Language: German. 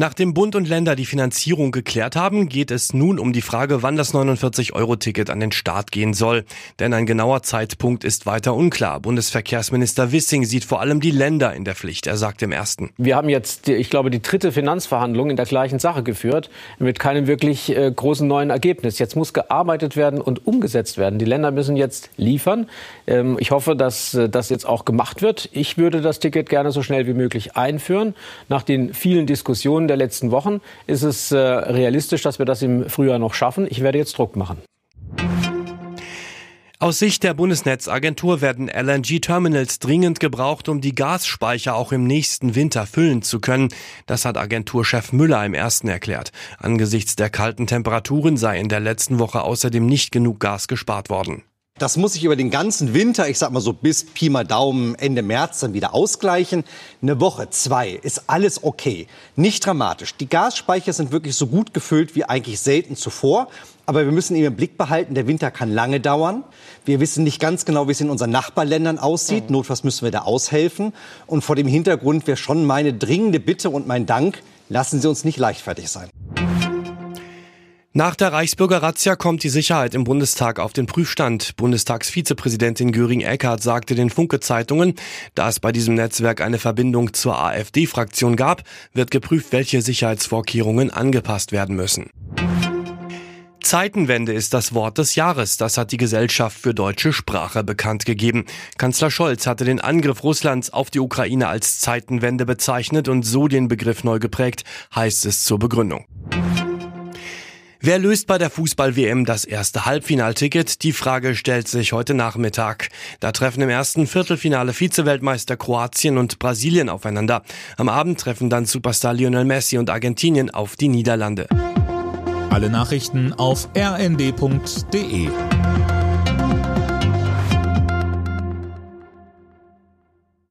Nachdem Bund und Länder die Finanzierung geklärt haben, geht es nun um die Frage, wann das 49-Euro-Ticket an den Start gehen soll. Denn ein genauer Zeitpunkt ist weiter unklar. Bundesverkehrsminister Wissing sieht vor allem die Länder in der Pflicht. Er sagt im ersten. Wir haben jetzt, ich glaube, die dritte Finanzverhandlung in der gleichen Sache geführt, mit keinem wirklich äh, großen neuen Ergebnis. Jetzt muss gearbeitet werden und umgesetzt werden. Die Länder müssen jetzt liefern. Ähm, ich hoffe, dass äh, das jetzt auch gemacht wird. Ich würde das Ticket gerne so schnell wie möglich einführen. Nach den vielen Diskussionen der letzten Wochen ist es äh, realistisch, dass wir das im Frühjahr noch schaffen. Ich werde jetzt Druck machen. Aus Sicht der Bundesnetzagentur werden LNG-Terminals dringend gebraucht, um die Gasspeicher auch im nächsten Winter füllen zu können. Das hat Agenturchef Müller im ersten erklärt. Angesichts der kalten Temperaturen sei in der letzten Woche außerdem nicht genug Gas gespart worden. Das muss sich über den ganzen Winter, ich sag mal so bis Pi mal Daumen Ende März dann wieder ausgleichen. Eine Woche, zwei ist alles okay. Nicht dramatisch. Die Gasspeicher sind wirklich so gut gefüllt wie eigentlich selten zuvor. Aber wir müssen eben im Blick behalten, der Winter kann lange dauern. Wir wissen nicht ganz genau, wie es in unseren Nachbarländern aussieht. Mhm. Notfalls müssen wir da aushelfen. Und vor dem Hintergrund wäre schon meine dringende Bitte und mein Dank, lassen Sie uns nicht leichtfertig sein. Nach der Reichsbürger-Razzia kommt die Sicherheit im Bundestag auf den Prüfstand. Bundestagsvizepräsidentin Göring-Eckardt sagte den Funke-Zeitungen, da es bei diesem Netzwerk eine Verbindung zur AfD-Fraktion gab, wird geprüft, welche Sicherheitsvorkehrungen angepasst werden müssen. Zeitenwende ist das Wort des Jahres. Das hat die Gesellschaft für deutsche Sprache bekannt gegeben. Kanzler Scholz hatte den Angriff Russlands auf die Ukraine als Zeitenwende bezeichnet und so den Begriff neu geprägt, heißt es zur Begründung. Wer löst bei der Fußball-WM das erste Halbfinalticket? Die Frage stellt sich heute Nachmittag. Da treffen im ersten Viertelfinale Vize-Weltmeister Kroatien und Brasilien aufeinander. Am Abend treffen dann Superstar Lionel Messi und Argentinien auf die Niederlande. Alle Nachrichten auf rnd.de